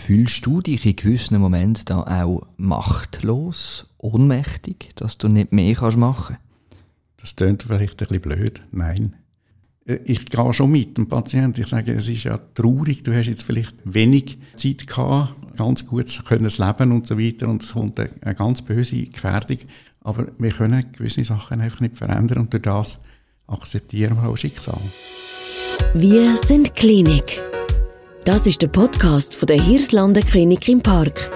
Fühlst du dich in gewissen Momenten da auch machtlos, ohnmächtig, dass du nicht mehr kannst machen Das klingt vielleicht ein bisschen blöd. Nein. Äh, ich gehe schon mit dem Patienten. Ich sage, es ist ja traurig. Du hast jetzt vielleicht wenig Zeit gehabt, ganz gut zu können leben und so weiter. Und es kommt eine, eine ganz böse Gefährdung. Aber wir können gewisse Sachen einfach nicht verändern und durch das akzeptieren wir auch Schicksal. Wir sind Klinik. Das ist der Podcast von der Hirslanden Klinik im Park.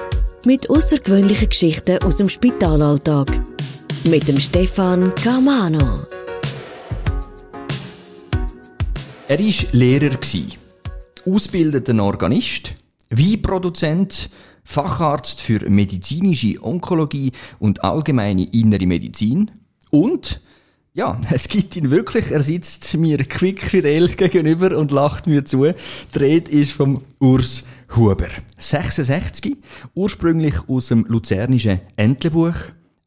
Mit außergewöhnlichen Geschichten aus dem Spitalalltag. Mit dem Stefan Camano. Er war Lehrer, ausgebildeter Organist, Weinproduzent, Facharzt für medizinische Onkologie und allgemeine innere Medizin und ja, es gibt ihn wirklich. Er sitzt mir quickfidel gegenüber und lacht mir zu. Die Rede ist vom Urs Huber. 66, ursprünglich aus dem luzernischen Entlebuch,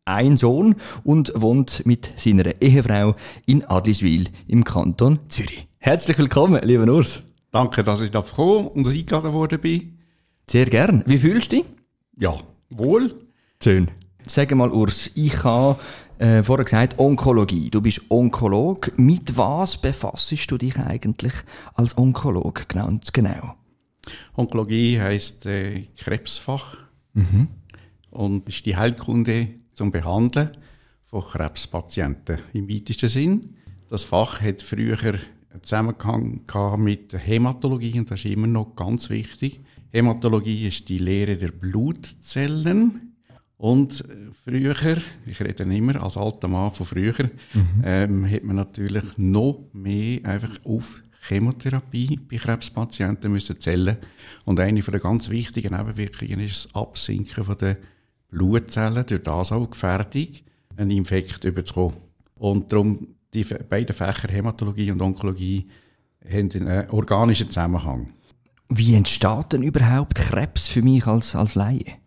ein Sohn und wohnt mit seiner Ehefrau in Adliswil im Kanton Zürich. Herzlich willkommen, lieber Urs. Danke, dass ich da gekommen und eingeladen worden bin. Sehr gern. Wie fühlst du dich? Ja, wohl. Schön. Sag mal, Urs, ich habe äh, vorher gesagt, Onkologie. Du bist Onkolog. Mit was befasst du dich eigentlich als Onkolog ganz genau? Onkologie heisst äh, Krebsfach mhm. und ist die Heilkunde zum Behandeln von Krebspatienten im weitesten Sinn. Das Fach hat früher einen Zusammenhang mit der Hämatologie und das ist immer noch ganz wichtig. Hämatologie ist die Lehre der Blutzellen und früher, ich rede immer als alter Mann von früher, mhm. ähm, hat man natürlich noch mehr einfach auf Chemotherapie bei Krebspatienten müssen zählen. Und eine der ganz wichtigen Nebenwirkungen ist das Absinken der Blutzellen, durch das auch Gefährdung, einen Infekt überzukommen. Und darum, die beiden Fächer Hämatologie und Onkologie haben einen organischen Zusammenhang. Wie entsteht denn überhaupt Krebs für mich als, als Laie?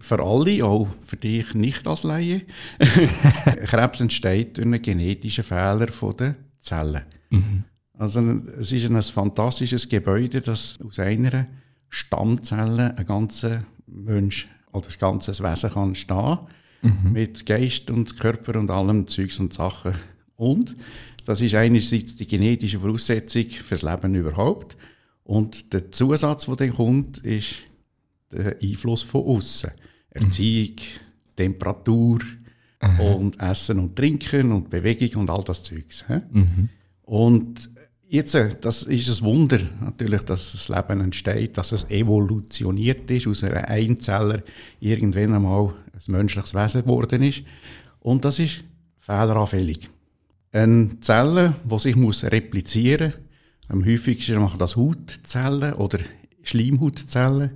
Für alle, auch für dich nicht als Laie. Krebs entsteht durch einen genetischen Fehler der Zellen. Mhm. Also es ist ein fantastisches Gebäude, das aus einer Stammzelle ein ganzer Mensch oder ein ganzes Wesen kann stehen mhm. mit Geist und Körper und allem Zeugs und Sachen. Und das ist einerseits die genetische Voraussetzung fürs Leben überhaupt. Und der Zusatz, der dann kommt, ist der Einfluss von außen. Erziehung, Temperatur Aha. und Essen und Trinken und Bewegung und all das Zeugs. Mhm. Und jetzt, äh, das ist ein Wunder natürlich, dass das Leben entsteht, dass es evolutioniert ist, aus einer Einzeller irgendwann einmal ein menschliches Wesen geworden ist. Und das ist fehleranfällig. Eine Zelle, die sich muss replizieren muss, am häufigsten machen das Hautzellen oder Schleimhautzellen.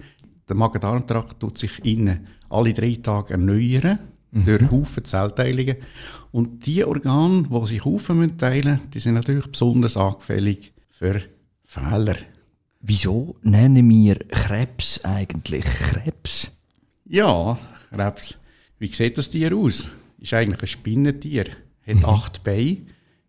Der Magen-Darm-Trakt tut sich innen alle drei Tage erneuern mhm. durch Haufen Zellteilungen. Und die Organe, die sich Haufen teilen die sind natürlich besonders anfällig für Fehler. Wieso nennen wir Krebs eigentlich Krebs? Ja, Krebs. Wie sieht das Tier aus? Ist eigentlich ein Spinnentier. Hat mhm. acht Beine,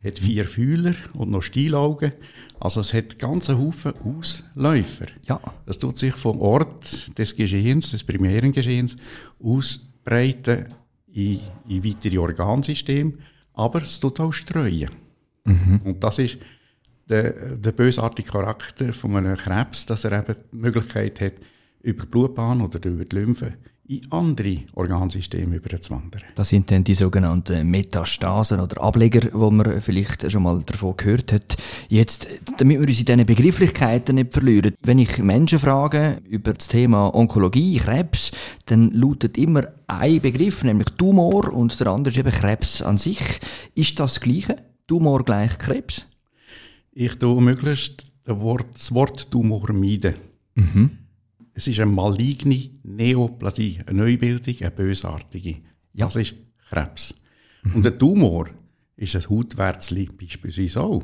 hat vier Fühler und noch Stielaugen. Also es hat ganze Haufen Ausläufer. Ja. Das tut sich vom Ort des Geschehens, des primären Geschehens, ausbreiten in, in weitere Organsysteme, aber es tut auch streuen. Mhm. Und das ist der, der bösartige Charakter von einem Krebs, dass er eben die Möglichkeit hat, über die Blutbahn oder über die Lymphe in andere Organsysteme überzuwandern. Das sind dann die sogenannten Metastasen oder Ableger, wo man vielleicht schon mal davon gehört hat. Jetzt, damit wir uns in diesen Begrifflichkeiten nicht verlieren, wenn ich Menschen frage über das Thema Onkologie, Krebs, dann lautet immer ein Begriff, nämlich Tumor und der andere ist eben Krebs an sich. Ist das, das Gleiche? Tumor gleich Krebs? Ich tue möglichst das Wort Tumor meiden. Mhm. Es ist eine maligne Neoplasie, eine Neubildung, eine bösartige. Ja. Das ist Krebs. Mhm. Und der Tumor ist ein Hautwärzli beispielsweise auch.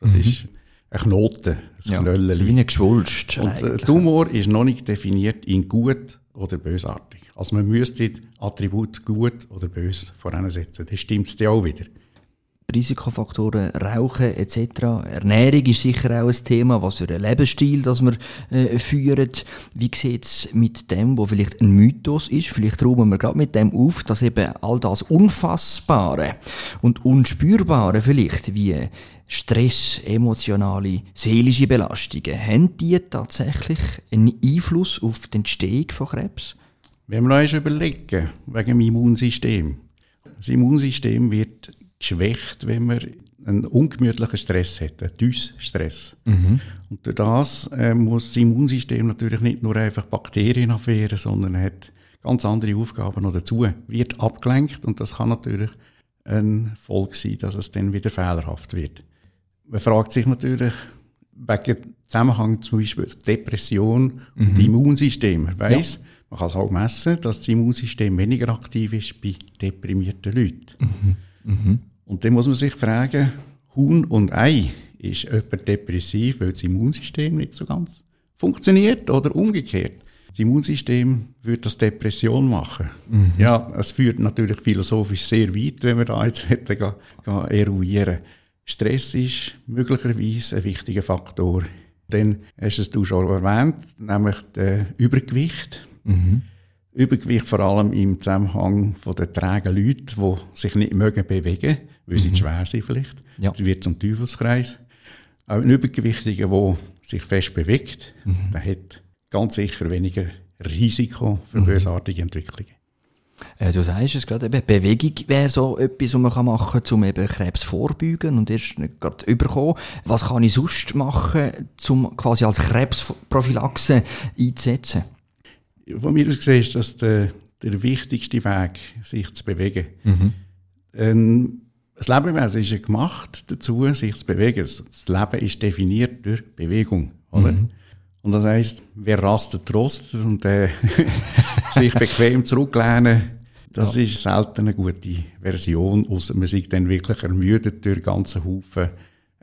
Das mhm. ist ein Knoten, ein ja, Knöllchen. Wie Geschwulst. Und der Tumor ist noch nicht definiert in gut oder bösartig. Also man müsste Attribut gut oder bös voransetzen. Das stimmt es auch wieder. Risikofaktoren, Rauchen etc. Ernährung ist sicher auch ein Thema, was für ein Lebensstil das wir äh, führen. Wie sieht es mit dem, wo vielleicht ein Mythos ist? Vielleicht räumen wir gerade mit dem auf, dass eben all das Unfassbare und Unspürbare vielleicht, wie Stress, emotionale, seelische Belastungen, haben die tatsächlich einen Einfluss auf die Entstehung von Krebs? Wenn wir uns überlegen, wegen dem Immunsystem. Das Immunsystem wird geschwächt, wenn man einen ungemütlichen Stress hat, einen Dysstress. Mhm. Und durch das äh, muss das Immunsystem natürlich nicht nur einfach Bakterien abwehren, sondern hat ganz andere Aufgaben noch dazu. Wird abgelenkt und das kann natürlich ein Folge sein, dass es dann wieder fehlerhaft wird. Man fragt sich natürlich wegen Zusammenhang zum Beispiel Depression mhm. und Immunsystem. Man weiss, ja. man kann es auch messen, dass das Immunsystem weniger aktiv ist bei deprimierten Leuten. Mhm. Mhm. Und dann muss man sich fragen, Huhn und Ei, ist jemand depressiv, weil das Immunsystem nicht so ganz funktioniert oder umgekehrt? Das Immunsystem würde das Depression machen. Mhm. Ja, es führt natürlich philosophisch sehr weit, wenn wir da jetzt hätten, gehen, gehen eruieren. Stress ist möglicherweise ein wichtiger Faktor. Dann hast du es schon erwähnt, nämlich das Übergewicht. Mhm. Übergewicht vor allem im Zusammenhang von den trägen Leuten, die sich nicht mögen bewegen, weil sie mhm. schwer sind vielleicht. Ja. Das wird zum Teufelskreis. Auch ein Übergewichtiger, der sich fest bewegt, mhm. der hat ganz sicher weniger Risiko für mhm. bösartige Entwicklungen. Äh, du sagst es gerade, eben, Bewegung wäre so etwas, was man machen kann, um eben Krebs vorbeugen und erst nicht gerade überkommen. Was kann ich sonst machen, um quasi als Krebsprophylaxe einzusetzen? von mir aus gesehen ist das der, der wichtigste Weg, sich zu bewegen. Mhm. Ähm, das Lebewesen ist ja gemacht dazu, sich zu bewegen. Das Leben ist definiert durch Bewegung, oder? Mhm. Und das heisst, wer rastet, rostet und äh, sich bequem zurücklehnen, das ja. ist selten eine gute Version, außer man sich dann wirklich ermüdet durch ganzen Haufen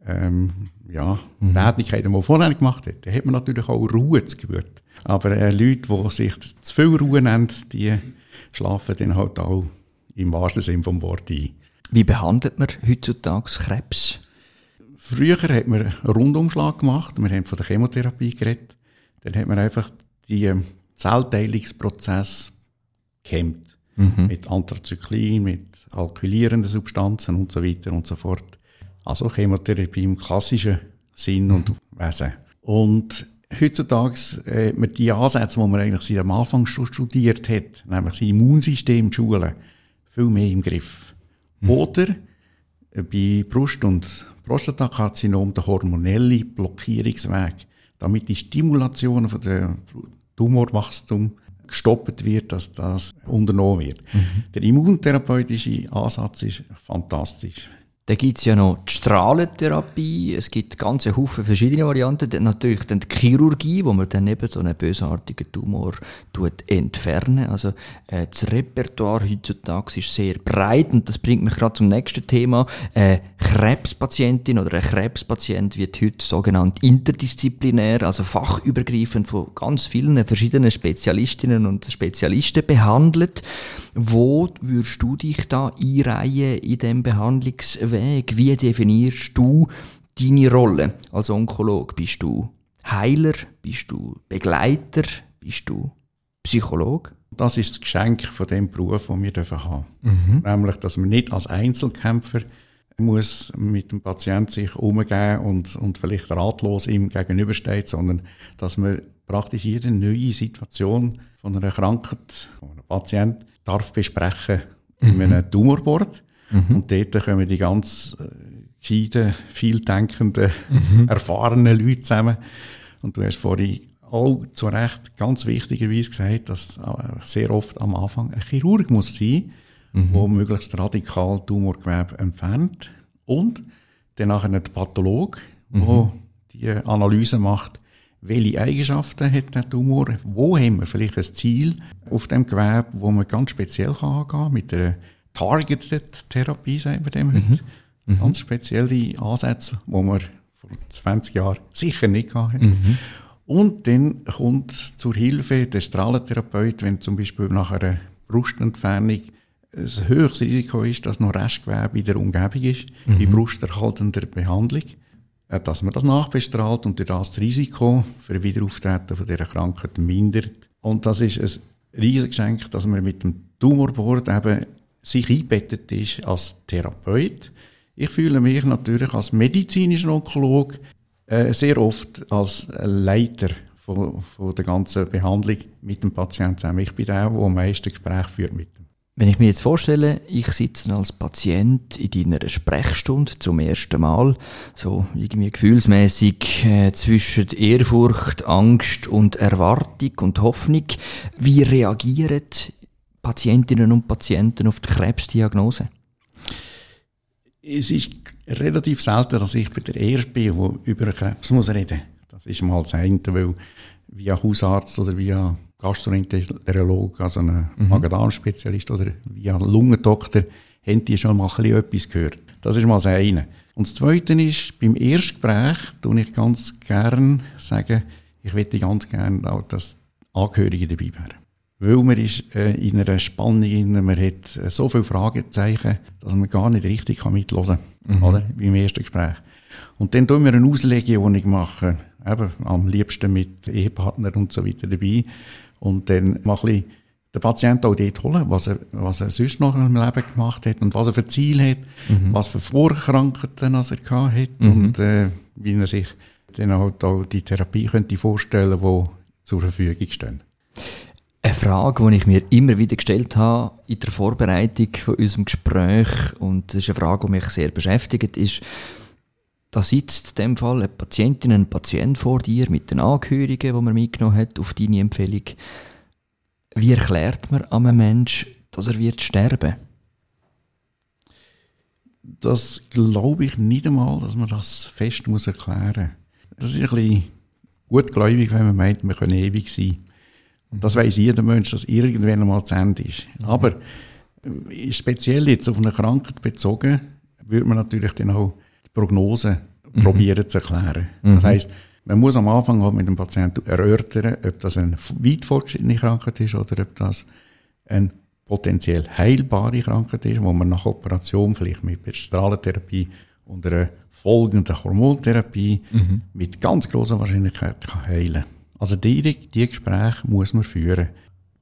ähm, ja, mhm. Tätigkeiten, die man vorher gemacht hat. Da hat man natürlich auch Ruhe zu gewöhnt. Aber äh, Leute, die sich zu viel Ruhe nehmen, die schlafen dann halt auch im wahrsten Sinne vom Wort ein. Wie behandelt man heutzutage Krebs? Früher hat man einen Rundumschlag gemacht. Wir haben von der Chemotherapie geredet. Dann hat man einfach die ähm, Zellteilungsprozess gehemmt. Mhm. Mit Anthrazyklin, mit alkylierenden Substanzen und so weiter und so fort. Also Chemotherapie im klassischen Sinn und Wesen. Und heutzutage hat man die Ansätze, die man eigentlich seit am Anfang schon studiert hat, nämlich das Immunsystem zu schulen, viel mehr im Griff. Mhm. Oder bei Brust- und Prostatakarzinom der hormonelle Blockierungsweg, damit die Stimulation von der Tumorwachstum gestoppt wird, dass das unternommen wird. Mhm. Der immuntherapeutische Ansatz ist fantastisch. Dann gibt es ja noch die Strahlentherapie, es gibt ganze Haufen verschiedene Varianten. Dann natürlich dann die Chirurgie, wo man dann eben so einen bösartigen Tumor tut entfernen. Also äh, das Repertoire heutzutage ist sehr breit und das bringt mich gerade zum nächsten Thema. Äh, Krebspatientin oder ein Krebspatient wird heute sogenannt interdisziplinär, also fachübergreifend von ganz vielen verschiedenen Spezialistinnen und Spezialisten behandelt. Wo würdest du dich da einreihen in dem Behandlungsweg? Wie definierst du deine Rolle als Onkolog? Bist du Heiler? Bist du Begleiter? Bist du Psycholog? Das ist das Geschenk von dem Beruf, den wir haben mhm. Nämlich, dass man nicht als Einzelkämpfer muss mit dem Patienten sich umgehen und, und vielleicht ratlos ihm gegenübersteht, sondern dass man praktisch jede neue Situation von einer Krankheit, von einem Patienten darf besprechen mhm. in einem Tumorboard. Mhm. Und dort kommen die ganz äh, gescheiten, vieldenkenden, mhm. erfahrenen Leute zusammen. Und du hast vorhin auch zu Recht ganz wichtigerweise gesagt, dass äh, sehr oft am Anfang ein Chirurg muss sein, mhm. wo möglichst radikal Tumorgewebe entfernt und dann nachher der Pathologe, mhm. wo die Analyse macht, welche Eigenschaften hat der Tumor, wo haben wir vielleicht ein Ziel auf dem Gewebe, wo man ganz speziell kann angehen mit einer Targeted Therapie, sagen wir dem heute. Mhm. Ganz spezielle Ansätze, wo man vor 20 Jahren sicher nicht hatten. Mhm. Und dann kommt zur Hilfe der Strahlentherapeut, wenn zum Beispiel nach einer Brustentfernung ein höchstes Risiko ist, dass noch Restgewebe in der Umgebung ist, mhm. bei brusterhaltender Behandlung, äh, dass man das nachbestrahlt und durch das, das Risiko für Wiederauftreten von dieser Krankheit mindert. Und das ist ein riesiges Geschenk, dass man mit dem Tumorboard eben sich einbettet ist als Therapeut. Ich fühle mich natürlich als medizinischer Onkolog äh, sehr oft als Leiter von, von der ganzen Behandlung mit dem Patienten zusammen. Ich bin der, der am meisten Gespräch führt mit ihm. Wenn ich mir jetzt vorstelle, ich sitze als Patient in deiner Sprechstunde zum ersten Mal, so irgendwie gefühlsmäßig äh, zwischen Ehrfurcht, Angst und Erwartung und Hoffnung, wie reagieren Patientinnen und Patienten auf die Krebsdiagnose? Es ist relativ selten, dass ich bei der Erste bin, der über Krebs muss reden muss. Das ist mal das eine, weil via Hausarzt oder via Gastroenterolog, also ein mhm. Magen-Darm-Spezialist oder via Lungendoktor, haben die schon mal ein bisschen etwas gehört. Das ist mal das eine. Und das Zweite ist, beim Erstgespräch tue ich ganz gern sagen, ich möchte ganz gern auch, dass Angehörige dabei wären. Weil man ist äh, in einer Spannung, man hat äh, so viele Fragezeichen, dass man gar nicht richtig mithören kann, mhm. oder? Wie im ersten Gespräch. Und dann tun wir eine Auslegung machen, eben am liebsten mit Ehepartner und so weiter dabei. Und dann mal ein bisschen den Patienten auch dort holen, was er, was er sonst noch im Leben gemacht hat und was er für Ziel hat, mhm. was für Vorkrankheiten er gehabt hat mhm. und äh, wie er sich dann halt auch die Therapie könnte vorstellen, die zur Verfügung stehen. Eine Frage, die ich mir immer wieder gestellt habe in der Vorbereitung von unserem Gespräch, und das ist eine Frage, die mich sehr beschäftigt, ist, da sitzt in dem Fall eine Patientin, ein Patient vor dir mit den Angehörigen, die man mitgenommen hat, auf deine Empfehlung. Wie erklärt man einem Menschen, dass er wird sterben? Das glaube ich nicht einmal, dass man das fest erklären muss. Das ist ein bisschen gutgläubig, wenn man meint, wir können ewig sein. Und das weiß jeder Mensch, dass irgendwann einmal zu Ende ist. Mhm. Aber äh, speziell jetzt auf eine Krankheit bezogen, würde man natürlich dann auch Prognose mhm. probieren zu erklären. Mhm. Das heißt, man muss am Anfang halt mit dem Patienten erörtern, ob das eine weit fortgeschrittene Krankheit ist oder ob das eine potenziell heilbare Krankheit ist, wo man nach Operation vielleicht mit Strahlentherapie und einer folgenden Hormontherapie mhm. mit ganz großer Wahrscheinlichkeit kann heilen Also direkt die Gespräche muss man führen.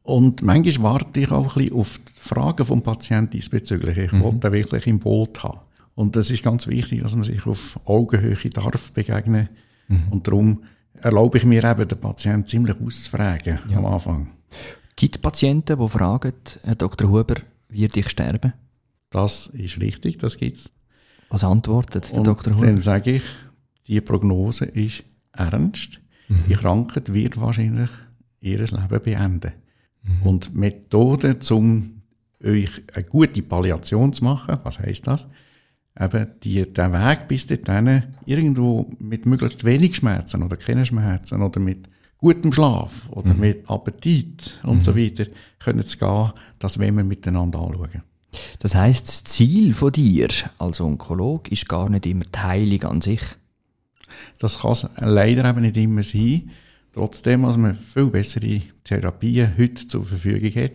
Und manchmal warte ich auch ein bisschen auf die Fragen vom Patienten diesbezüglich. Ich mhm. wollte wirklich im Boot haben. Und das ist ganz wichtig, dass man sich auf Augenhöhe darf begegnen. Mhm. Und darum erlaube ich mir eben, den Patienten ziemlich auszufragen ja. am Anfang. Gibt es Patienten, die fragen, Herr Dr. Huber, wird ich sterben? Das ist richtig, das gibt es. Was antwortet der Und Dr. Huber? Dann sage ich, die Prognose ist ernst. Mhm. Die Krankheit wird wahrscheinlich ihr Leben beenden. Mhm. Und Methoden, um euch eine gute Palliation zu machen, was heißt das? eben die, der Weg bis dorthin irgendwo mit möglichst wenig Schmerzen oder keine Schmerzen oder mit gutem Schlaf oder mhm. mit Appetit und mhm. so weiter können zu gehen, das wollen wir miteinander anschauen. Das heißt, das Ziel von dir als Onkolog ist gar nicht immer die Heilung an sich? Das kann es leider eben nicht immer sein. Trotzdem, dass man viel bessere Therapien heute zur Verfügung hat,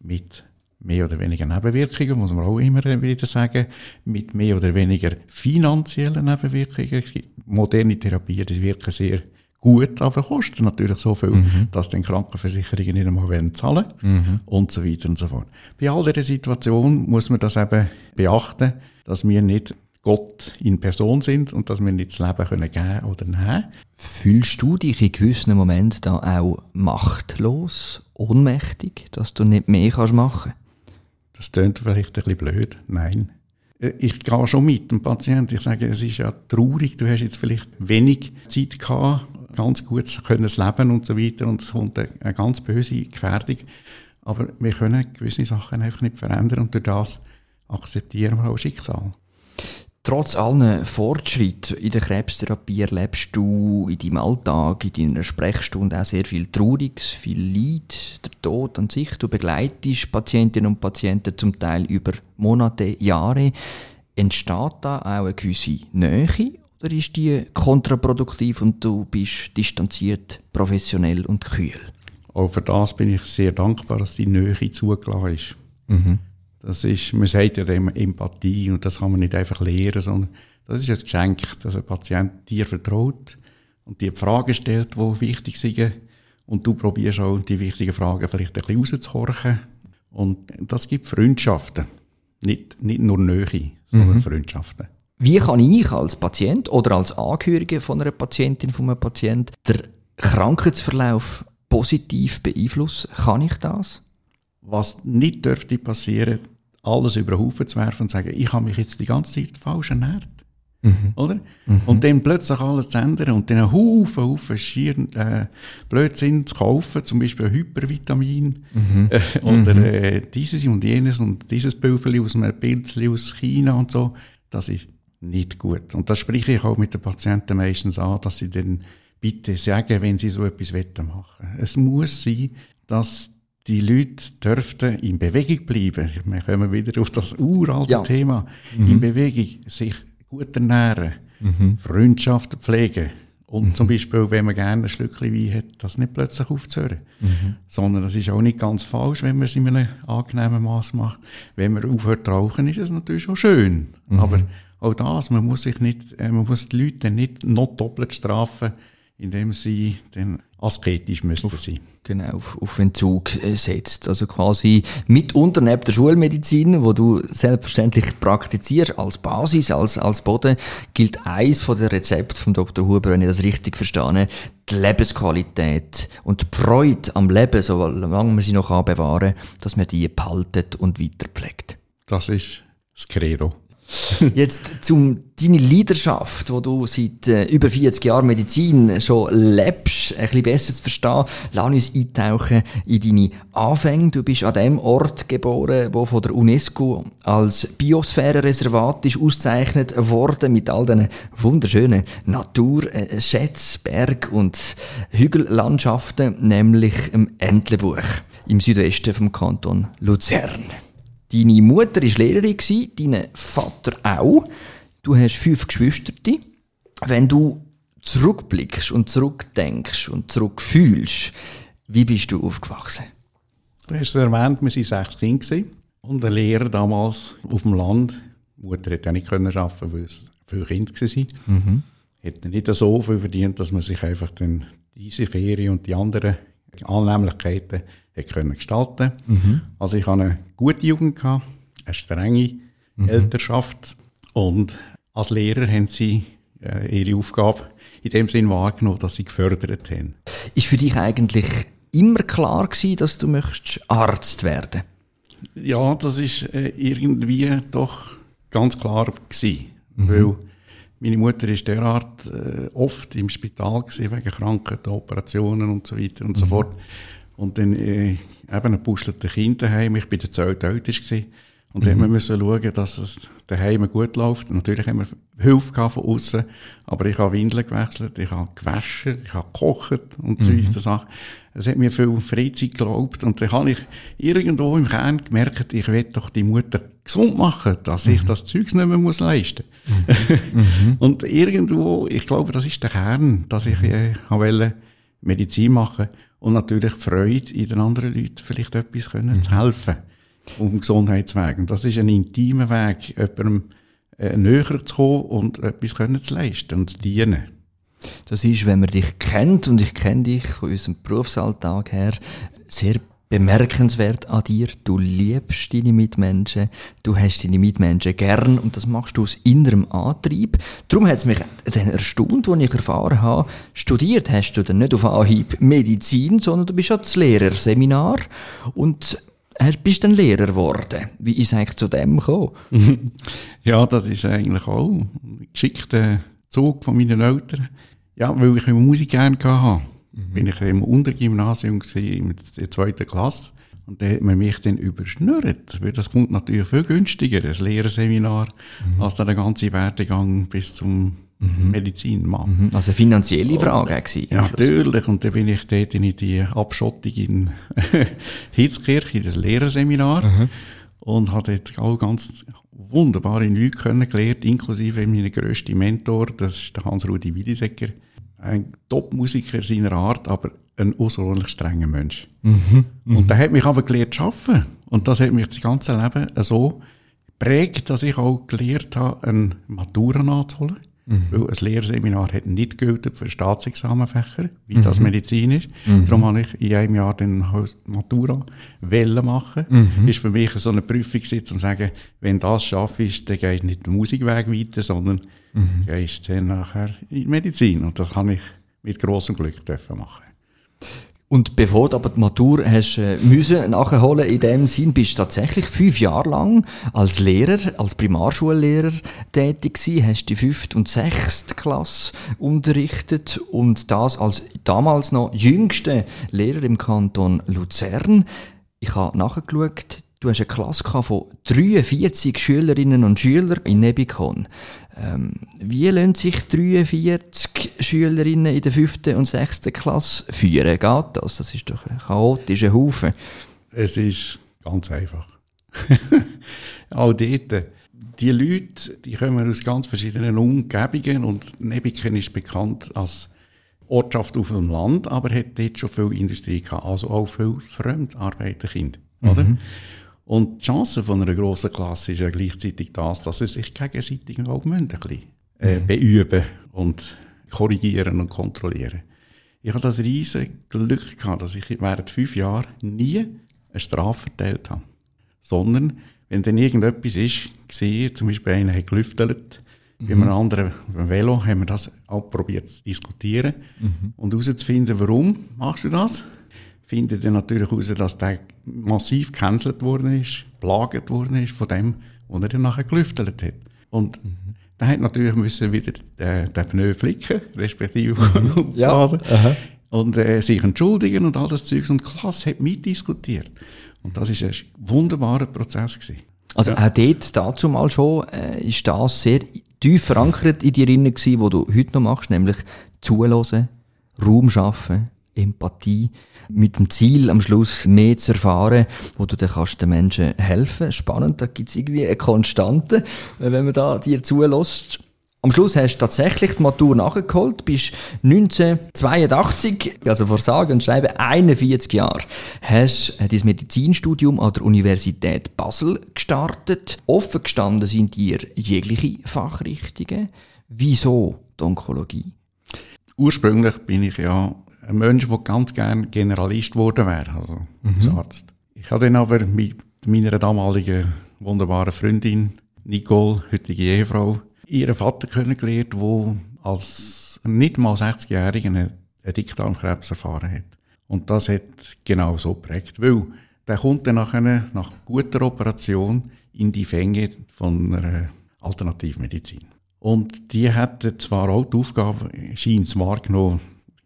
mit mehr oder weniger Nebenwirkungen, muss man auch immer wieder sagen, mit mehr oder weniger finanziellen Nebenwirkungen. Es gibt moderne Therapien, die wirken sehr gut, aber kosten natürlich so viel, mhm. dass den Krankenversicherungen nicht einmal zahlen mhm. und so weiter und so fort. Bei all dieser Situation muss man das eben beachten, dass wir nicht Gott in Person sind und dass wir nicht das Leben können geben oder nehmen. Fühlst du dich in gewissen Momenten da auch machtlos, ohnmächtig, dass du nicht mehr machen kannst? Das klingt vielleicht ein bisschen blöd. Nein. Ich gehe schon mit dem Patienten. Ich sage, es ist ja traurig. Du hast jetzt vielleicht wenig Zeit gehabt, ganz gut können leben und so weiter. Und es kommt eine ganz böse Gefährdung. Aber wir können gewisse Sachen einfach nicht verändern und durch das akzeptieren wir auch Schicksal. Trotz allen Fortschritten in der Krebstherapie erlebst du in deinem Alltag, in deiner Sprechstunde auch sehr viel Trauriges, viel Leid, der Tod an sich. Du begleitest Patientinnen und Patienten zum Teil über Monate, Jahre. Entsteht da auch eine gewisse Nähe oder ist die kontraproduktiv und du bist distanziert, professionell und kühl? Auch für das bin ich sehr dankbar, dass die Nähe zugelassen ist. Mhm. Das ist, man sagt ja dem Empathie und das kann man nicht einfach lehren, sondern das ist ein Geschenk, dass ein Patient dir vertraut und dir Fragen stellt, die wichtig sind. Und du probierst auch die wichtigen Fragen vielleicht ein bisschen rauszuhorchen. Und das gibt Freundschaften. Nicht, nicht nur Nähe, sondern mhm. Freundschaften. Wie kann ich als Patient oder als Angehörige von einer Patientin, von einem Patient, den Krankheitsverlauf positiv beeinflussen? Kann ich das? Was nicht dürfte passieren, alles über den Haufen zu werfen und zu sagen, ich habe mich jetzt die ganze Zeit falsch ernährt. Mhm. Oder? Mhm. Und dann plötzlich alles zu ändern und dann einen Haufen, Haufen schier, äh, Blödsinn zu kaufen, zum Beispiel Hypervitamin mhm. äh, oder mhm. äh, dieses und jenes und dieses Pülverli aus einem Pilzli aus China und so. Das ist nicht gut. Und das spreche ich auch mit den Patienten meistens an, dass sie dann bitte sagen, wenn sie so etwas machen wollen. Es muss sein, dass die Leute dürften in Bewegung bleiben. Wir kommen wieder auf das uralte ja. Thema. Mhm. In Bewegung, sich gut ernähren, mhm. Freundschaften pflegen. Und mhm. zum Beispiel, wenn man gerne ein Schlückchen Wein hat, das nicht plötzlich aufzuhören. Mhm. Sondern das ist auch nicht ganz falsch, wenn man es in einem angenehmen Maß macht. Wenn man aufhört zu rauchen, ist es natürlich auch schön. Mhm. Aber auch das, man muss sich nicht, äh, man muss die Leute nicht noch doppelt strafen, indem sie dann asketisch müssen auf, sein. Genau, auf, auf Entzug äh, setzt. Also quasi mitunter neben der Schulmedizin, wo du selbstverständlich praktizierst, als Basis, als, als Boden, gilt eins von den Rezepten von Dr. Huber, wenn ich das richtig verstehe, die Lebensqualität und die Freude am Leben, solange man sie noch bewahren kann, dass man die behaltet und weiterpflegt. Das ist das Credo. Jetzt zum deine Leidenschaft, wo du seit äh, über 40 Jahren Medizin schon lebst, ein bisschen besser zu verstehen, lass uns eintauchen in deine Anfänge. Du bist an dem Ort geboren, wo von der UNESCO als Biosphärenreservat ist ausgezeichnet worden mit all diesen wunderschönen Naturschätzen, Berg- und Hügellandschaften, nämlich im Entlebuch im Südwesten vom Kanton Luzern. Deine Mutter war Lehrerin, dein Vater auch. Du hast fünf Geschwister. Wenn du zurückblickst und zurückdenkst und zurückfühlst, wie bist du aufgewachsen? Du hast es erwähnt, wir waren sechs Kinder und ein Lehrer damals auf dem Land. Die Mutter hätte ja nicht arbeiten weil es viele Kinder waren. Mhm. Hätte nicht so viel verdient, dass man sich einfach dann diese Ferien und die anderen Annehmlichkeiten können gestalten mhm. Also ich hatte eine gute Jugend, gehabt, eine strenge mhm. Elternschaft und als Lehrer haben sie äh, ihre Aufgabe in dem Sinn wahrgenommen, dass sie gefördert haben. Ist für dich eigentlich immer klar gewesen, dass du möchtest Arzt werden? Ja, das ist äh, irgendwie doch ganz klar gewesen, mhm. weil meine Mutter ist derart äh, oft im Spital gewesen, wegen Krankheiten, Operationen und so weiter und so mhm. fort. Und dann äh, eben ein puschelter Kind daheim. Ich bin der Zweitälteste und mhm. dann müssen wir schauen, dass es daheim gut läuft. natürlich haben wir Hilfe von außen, aber ich habe Windeln gewechselt, ich habe gewaschen, ich habe gekocht und mhm. solche Sachen. Es hat mir viel Freizeit gelobt und dann habe ich irgendwo im Kern gemerkt, ich will doch die Mutter gesund machen, dass mhm. ich das Zeugs nicht mehr muss leisten muss. und irgendwo, ich glaube, das ist der Kern, dass ich äh, wollte Medizin machen und natürlich Freude in den anderen Leuten vielleicht etwas können mhm. zu helfen auf dem Gesundheitsweg. Und das ist ein intimer Weg, jemandem äh, näher zu kommen und etwas können zu leisten und zu dienen. Das ist, wenn man dich kennt, und ich kenne dich von unserem Berufsalltag her, sehr bemerkenswert an dir. Du liebst deine Mitmenschen, du hast deine Mitmenschen gern und das machst du aus innerem Antrieb. Darum hat es mich dann erstaunt, als ich erfahren habe, studiert hast du dann nicht auf Anhieb Medizin, sondern du bist ja das Lehrerseminar und bist dann Lehrer geworden. Wie ist eigentlich zu dem gekommen? ja, das ist eigentlich auch ein geschickter Zug von meinen Eltern. Ja, weil ich Musik gerne hatte. Mhm. Bin ich im Untergymnasium gewesen, in der zweiten Klasse. Und da hat man mich dann überschnürt, weil das kommt natürlich viel günstiger, ein Lehrerseminar, mhm. als der ganze Werdegang bis zum mhm. Medizinmann. Mhm. Also finanzielle Frage gewesen, Ja, natürlich. Und dann bin ich dort in die Abschottung in Hitzkirch, in das Lehrerseminar. Mhm. Und habe dort auch ganz wunderbare Leute kennengelernt, inklusive meinen grössten Mentor, das ist der Hans-Rudi Willisecker ein Top-Musiker seiner Art, aber ein außerordentlich strenger Mensch. Mhm, und der hat mich aber gelernt zu arbeiten. Und das hat mich das ganze Leben so prägt, dass ich auch gelernt habe, eine Matura nachzuholen. Mhm. Weil ein Lehrseminar hat nicht gültig für Staatsexamenfächer, wie mhm. das Medizin ist. Mhm. Darum habe ich in einem Jahr den Matura Welle machen. Mhm. Ist für mich so eine Prüfung um zu sagen, wenn das schaffe ist, dann gehst du nicht den Musikweg weiter, sondern mhm. gehst dann nachher in die Medizin. Und das habe ich mit großem Glück dürfen machen. Und bevor du aber die Matur hast äh, müssen nachholen, in dem Sinn, bist du tatsächlich fünf Jahre lang als Lehrer, als Primarschullehrer tätig gewesen, hast die fünfte und sechste Klasse unterrichtet und das als damals noch jüngste Lehrer im Kanton Luzern. Ich habe nachgeschaut, du hast eine Klasse von 43 Schülerinnen und Schülern in Nebikon. Ähm, wie lassen sich 43 Schülerinnen in der 5. und 6. Klasse führen? Geht das? Das ist doch ein chaotischer Haufen. Es ist ganz einfach. Auch dort. Die Leute, die kommen aus ganz verschiedenen Umgebungen und Nebiken ist bekannt als Ortschaft auf dem Land, aber hat dort schon viel Industrie gehabt, also auch viel Fremdarbeiterkinder, oder? Mhm. Und die Chance von einer grossen Klasse ist ja gleichzeitig das, dass sie sich gegenseitig auch ein bisschen, äh, mhm. beüben und korrigieren und kontrollieren. Ich habe das riesige Glück gehabt, dass ich während fünf Jahren nie eine Strafe verteilt habe. Sondern, wenn dann irgendetwas ist, gesehen, zum Beispiel einer hat gelüftelt, mhm. bei einem anderen beim Velo, haben wir das auch probiert zu diskutieren mhm. und herauszufinden, warum machst du das? Findet dann natürlich heraus, dass der massiv gecancelt worden ist, belagert worden ist von dem, was er dann nachher gelüftelt hat. Und mhm. dann hat natürlich müssen wieder den, den Pneu flicken, respektive mhm. ja. und äh, sich entschuldigen und all das Zeugs. Und Klasse hat mitdiskutiert. Und das ist ein wunderbarer Prozess gewesen. Also ja. auch dort, dazu mal schon, äh, ist das sehr tief verankert in dir drin gewesen, was du heute noch machst, nämlich zulassen, Raum schaffen, Empathie, mit dem Ziel, am Schluss mehr zu erfahren, wo du dann kannst den Menschen helfen. Spannend, da gibt's irgendwie eine Konstante, äh, wenn man da dir zulässt. Am Schluss hast du tatsächlich die Matur nachgeholt, bist 1982, also vor sagen und schreiben 41 Jahre, hast dein Medizinstudium an der Universität Basel gestartet. Offen gestanden sind dir jegliche Fachrichtungen. Wieso die Onkologie? Ursprünglich bin ich ja ein Mensch, der ganz gerne Generalist geworden wäre, also mhm. als Arzt. Ich habe dann aber mit meiner damaligen wunderbaren Freundin Nicole, heutige Ehefrau, ihren Vater kennengelernt, der als nicht mal 60-Jähriger einen Dickdarmkrebs erfahren hat. Und das hat genau so geprägt, weil der kommt dann nach, einer, nach guter Operation in die Fänge von einer Alternativmedizin. Und die hatten zwar auch die Aufgabe, scheint es wahrgenommen,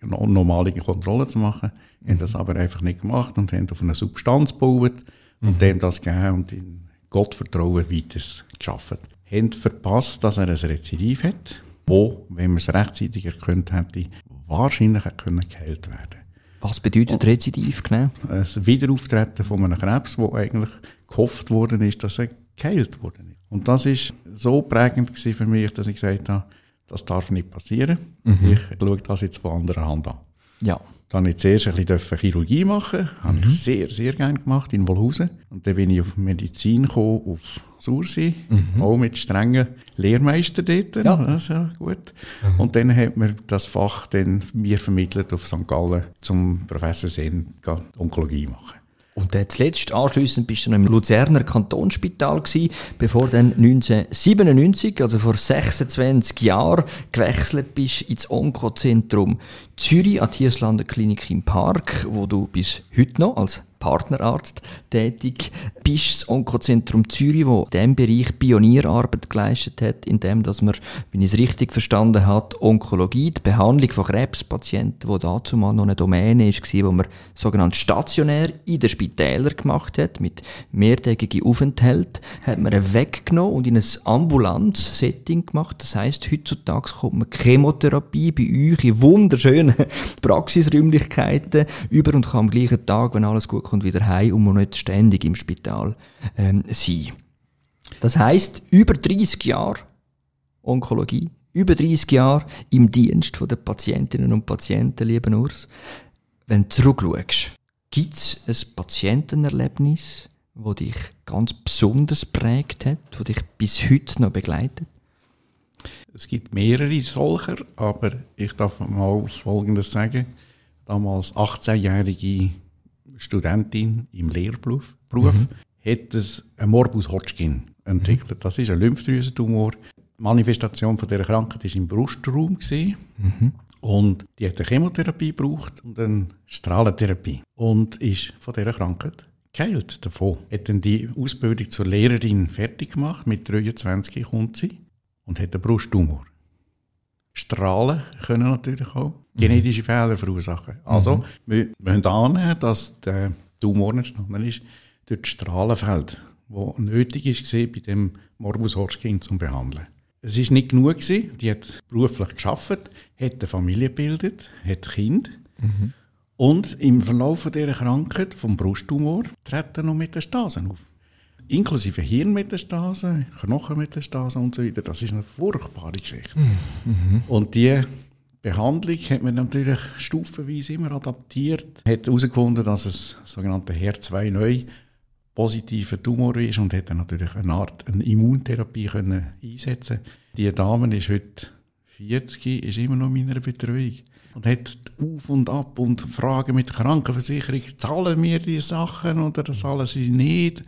normale Kontrolle zu machen. Mhm. Haben das aber einfach nicht gemacht und haben auf eine Substanz gebaut und mhm. dem das gegeben und in Gottvertrauen weiter geschaffen. Haben verpasst, dass er ein Rezidiv hat, wo, wenn man es rechtzeitig erkannt hätte, wahrscheinlich können geheilt werden Was bedeutet Rezidiv genau? Ein Wiederauftreten von einem Krebs, wo eigentlich gehofft worden ist, dass er geheilt worden ist. Und das ist so prägend für mich, dass ich gesagt habe, das darf nicht passieren. Mhm. Ich schaue das jetzt von anderer Hand an. Ja. Dann durfte ich zuerst ein bisschen Chirurgie machen. Mhm. Habe ich sehr, sehr gerne gemacht in Wolhausen. Und dann bin ich auf Medizin gekommen, auf Sursee. Mhm. Auch mit strengen Lehrmeister dort. Ja. Also, gut. Mhm. Und dann hat mir das Fach dann mir vermittelt auf St. Gallen zum Professor Sen Onkologie machen. Und dann zuletzt anschliessend bist du noch im Luzerner Kantonsspital gewesen, bevor dann 1997, also vor 26 Jahren, gewechselt bist ins Onkozentrum Zürich an die Klinik im Park, wo du bis heute noch als Partnerarzt tätig bist, das Onkozentrum Zürich, wo in diesem Bereich Pionierarbeit geleistet hat, indem dass man, wenn ich es richtig verstanden habe, Onkologie, die Behandlung von Krebspatienten, wo dazu mal noch eine Domäne war, wo man sogenannt stationär in den Spitälern gemacht hat, mit mehrtägigen Aufenthalten, hat man weggenommen und in ein ambulantes Setting gemacht. Das heisst, heutzutage kommt man Chemotherapie bei euch in wunderschönen Praxisräumlichkeiten über und kann am gleichen Tag, wenn alles gut kommt, und wieder heim und muss nicht ständig im Spital ähm, sein. Das heißt über 30 Jahre Onkologie, über 30 Jahre im Dienst der Patientinnen und Patienten, lieben Urs. Wenn du zurückschaust, gibt es ein Patientenerlebnis, wo dich ganz besonders prägt hat, wo dich bis heute noch begleitet? Es gibt mehrere solcher, aber ich darf mal Folgendes sagen. Damals 18-jährige Studentin im Lehrberuf Beruf, hat es einen Morbus Hodgkin entwickelt. Das ist ein Lymphdrüsentumor. Die Manifestation von dieser Krankheit war im Brustraum. Gewesen. Und die hat eine Chemotherapie gebraucht und eine Strahlentherapie. Und ist von dieser Krankheit geheilt davon. Hat dann die Ausbildung zur Lehrerin fertig gemacht. Mit 23 kommt sie und hat einen Brusttumor. Strahlen können natürlich auch genetische Fehler verursachen. Also, wir müssen annehmen, dass der Tumor entstanden ist durch das Strahlenfeld, das nötig ist bei dem Morbus Hodgkin zu behandeln. Es ist nicht genug gewesen. Die hat beruflich geschafft, hat eine Familie gebildet, hat Kind. Und im Verlauf dieser Krankheit vom Brusttumor treten noch Metastasen auf. Inklusive Hirnmetastasen, Knochenmetastasen und so weiter. Das ist eine furchtbare Geschichte. Und die Behandlung hat man natürlich stufenweise immer adaptiert. Hat herausgefunden, dass es sogenannte HER2 neu positiver Tumor ist und hat dann natürlich eine Art eine Immuntherapie können einsetzen. Die Dame ist heute 40, ist immer noch in meiner Betreuung und hat auf und ab und Fragen mit der Krankenversicherung, zahlen wir die Sachen oder zahlen sie nicht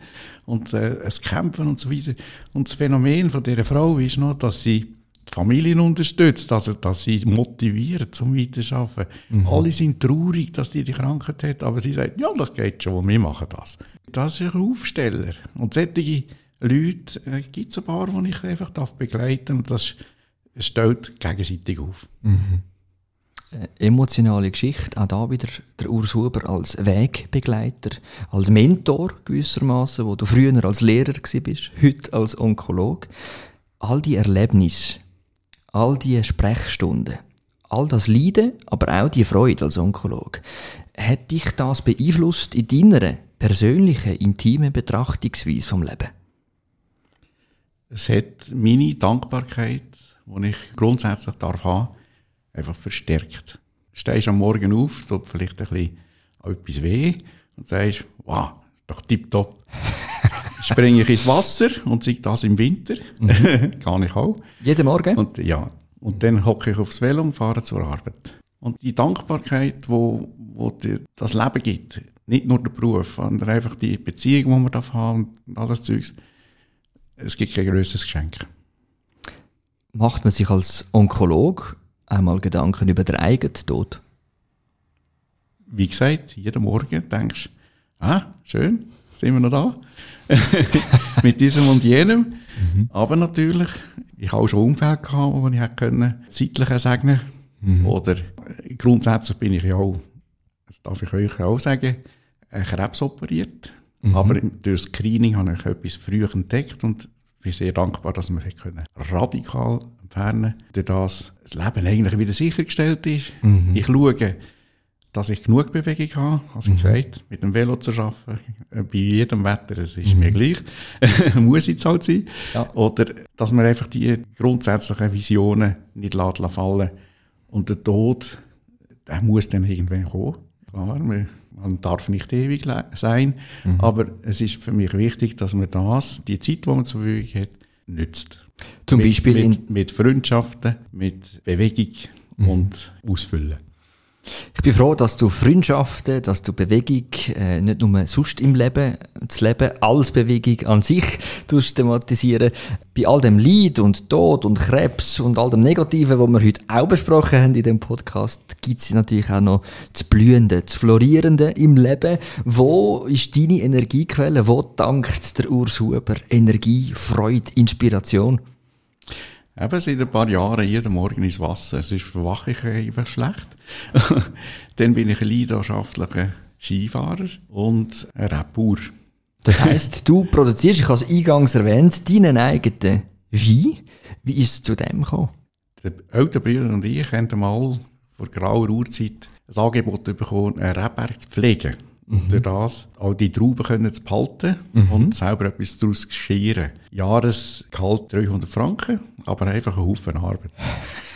und äh, es kämpfen und so weiter. Und das Phänomen von dieser Frau ist noch, dass sie die Familien unterstützt, also dass sie motiviert zum Weiterarbeiten. Alle sind traurig, dass die die Krankheit hat, aber sie sagt, ja, das geht schon, wir machen das. Das ist ein Aufsteller. Und solche Leute äh, gibt es ein paar, die ich einfach darf begleiten darf. Und das stellt gegenseitig auf. Eine emotionale Geschichte, auch da wieder der Urs Huber als Wegbegleiter, als Mentor gewissermaßen, wo du früher als Lehrer gsi bist, heute als Onkolog. All die Erlebnisse, all die Sprechstunden, all das Leiden, aber auch die Freude als Onkolog, hat dich das beeinflusst in deiner persönlichen, intimen Betrachtungsweise vom Leben? Es hat meine Dankbarkeit, die ich grundsätzlich darf haben, einfach verstärkt. Stehst am Morgen auf, tut vielleicht ein bisschen etwas weh und sagst, wow, doch tipptopp. Springe ich ins Wasser und sehe das im Winter. Kann ich auch. Jeden Morgen? Und, ja, und dann hocke ich aufs Velo und fahre zur Arbeit. Und die Dankbarkeit, wo, wo dir das Leben gibt, nicht nur der Beruf, sondern einfach die Beziehung, die man darf haben und alles Zeugs, es gibt kein grösseres Geschenk. Macht man sich als Onkolog einmal Gedanken über den eigenen Tod? Wie gesagt, jeden Morgen denkst du, ah, schön, sind wir noch da? Mit diesem und jenem. Aber natürlich, ich habe auch schon Umfeld gehabt, wo ich hätte können, zeitlich segnen Oder äh, grundsätzlich bin ich ja auch, das darf ich euch auch sagen, Krebs operiert. Aber im- durch das Screening habe ich etwas früh entdeckt und bin sehr dankbar, dass wir können radikal entfernen durch das das Leben eigentlich wieder sichergestellt ist. Ich schaue, dass ich genug Bewegung habe, als ich gesagt, mit dem Velo zu arbeiten, äh, bei jedem Wetter, es ist mir gleich, muss jetzt halt sein. Ja. Oder dass man einfach die grundsätzlichen Visionen nicht lässt fallen und der Tod, der muss dann irgendwann kommen. Klar, man, man darf nicht ewig sein, aber es ist für mich wichtig, dass man das, die Zeit, die man zur Verfügung hat, nützt. Zum mit, Beispiel mit, mit Freundschaften, mit Bewegung und Ausfüllen. Ich bin froh, dass du Freundschaften, dass du Bewegung, äh, nicht nur sonst im Leben, das Leben als Bewegung an sich thematisieren. Bei all dem Leid und Tod und Krebs und all dem Negativen, was wir heute auch besprochen haben in dem Podcast, gibt es natürlich auch noch das Blühende, das Florierende im Leben. Wo ist deine Energiequelle? Wo dankt der Urs Huber Energie, Freude, Inspiration? Eben seit ein paar Jahren jeden Morgen ins Wasser. Es ist verwache ich einfach schlecht. Dann bin ich ein leidenschaftlicher Skifahrer und ein Rappur. Das heisst, du produzierst, ich habe es eingangs erwähnt, deinen eigenen Wein. Wie ist es zu dem gekommen? Der ältere Bruder und ich haben mal vor grauer Urzeit ein Angebot bekommen, einen Rebberg zu pflegen. Und durch das auch die Trauben können zu behalten und selber etwas daraus scheren. Jahresgehalt 300 Franken, aber einfach ein Haufen Arbeit.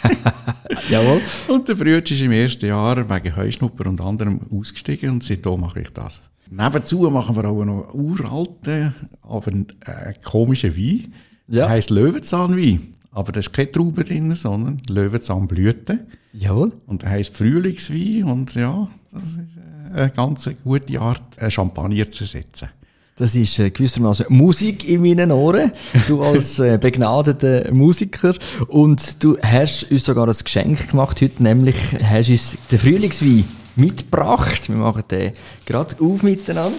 Jawohl. Und der Brütsch ist im ersten Jahr wegen Heuschnupper und anderem ausgestiegen und seitdem mache ich das. Nebenzu machen wir auch noch uralten, aber äh, komischen Wein. Ja. Der heisst Löwenzahnwein. Aber da ist keine Traube drin, sondern Löwenzahnblüte. Jawohl. Und er heisst Frühlingswein. Und ja, das ist äh, eine ganz gute Art, Champagner zu setzen. Das ist äh, gewissermaßen Musik in meinen Ohren. Du als äh, begnadeter Musiker. Und du hast uns sogar ein Geschenk gemacht heute, nämlich hast uns den Frühlingswein mitgebracht. Wir machen den gerade auf miteinander.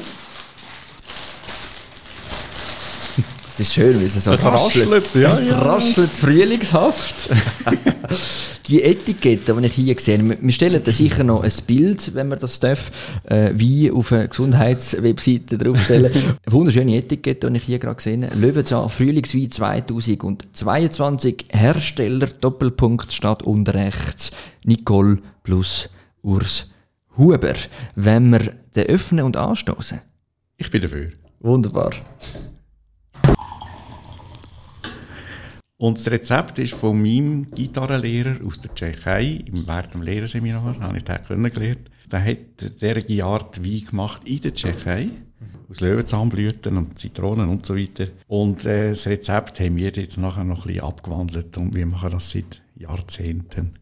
Es ist schön, wie es so Es raschelt, ja, es ja. raschelt frühlingshaft. die Etikette, die ich hier sehe, wir wir stellen da sicher noch ein Bild, wenn wir das darf, äh, wie auf eine Gesundheitswebseite draufstellen. eine wunderschöne Etikette, die ich hier gerade gesehen habe. Löwenzahn Frühlingswein 2022, Hersteller, Doppelpunkt, statt unten rechts, Nicole plus Urs Huber. Wenn wir den öffnen und anstoßen. Ich bin dafür. Wunderbar. Und das Rezept ist von meinem Gitarrenlehrer aus der Tschechei, im während dem Lehrerseminar, habe ich den kennengelernt. Der hat derige Art Wein gemacht in der Tschechei, aus Löwenzahnblüten und Zitronen und so weiter. Und äh, das Rezept haben wir jetzt nachher noch ein bisschen abgewandelt und wir machen das seit Jahrzehnten.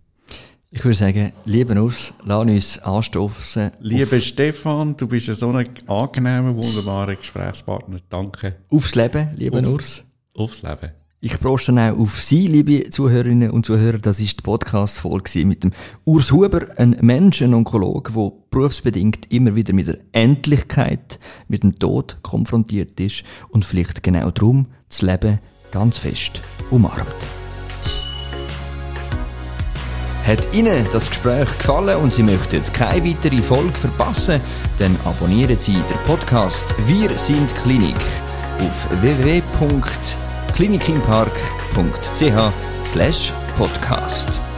Ich würde sagen, lieber Urs, lass uns anstoßen. Lieber Stefan, du bist so ein angenehmer, wunderbarer Gesprächspartner. Danke. Aufs Leben, lieber Urs. Aufs Leben. Ich proste auch auf Sie, liebe Zuhörerinnen und Zuhörer. Das ist die Podcast-Folge mit dem Urs Huber, ein Mensch, ein Onkologe, der berufsbedingt immer wieder mit der Endlichkeit, mit dem Tod konfrontiert ist und vielleicht genau darum das Leben ganz fest umarmt. Hat Ihnen das Gespräch gefallen und Sie möchten keine weitere Folge verpassen, dann abonnieren Sie den Podcast Wir sind Klinik auf www.klinikimpark.ch/podcast.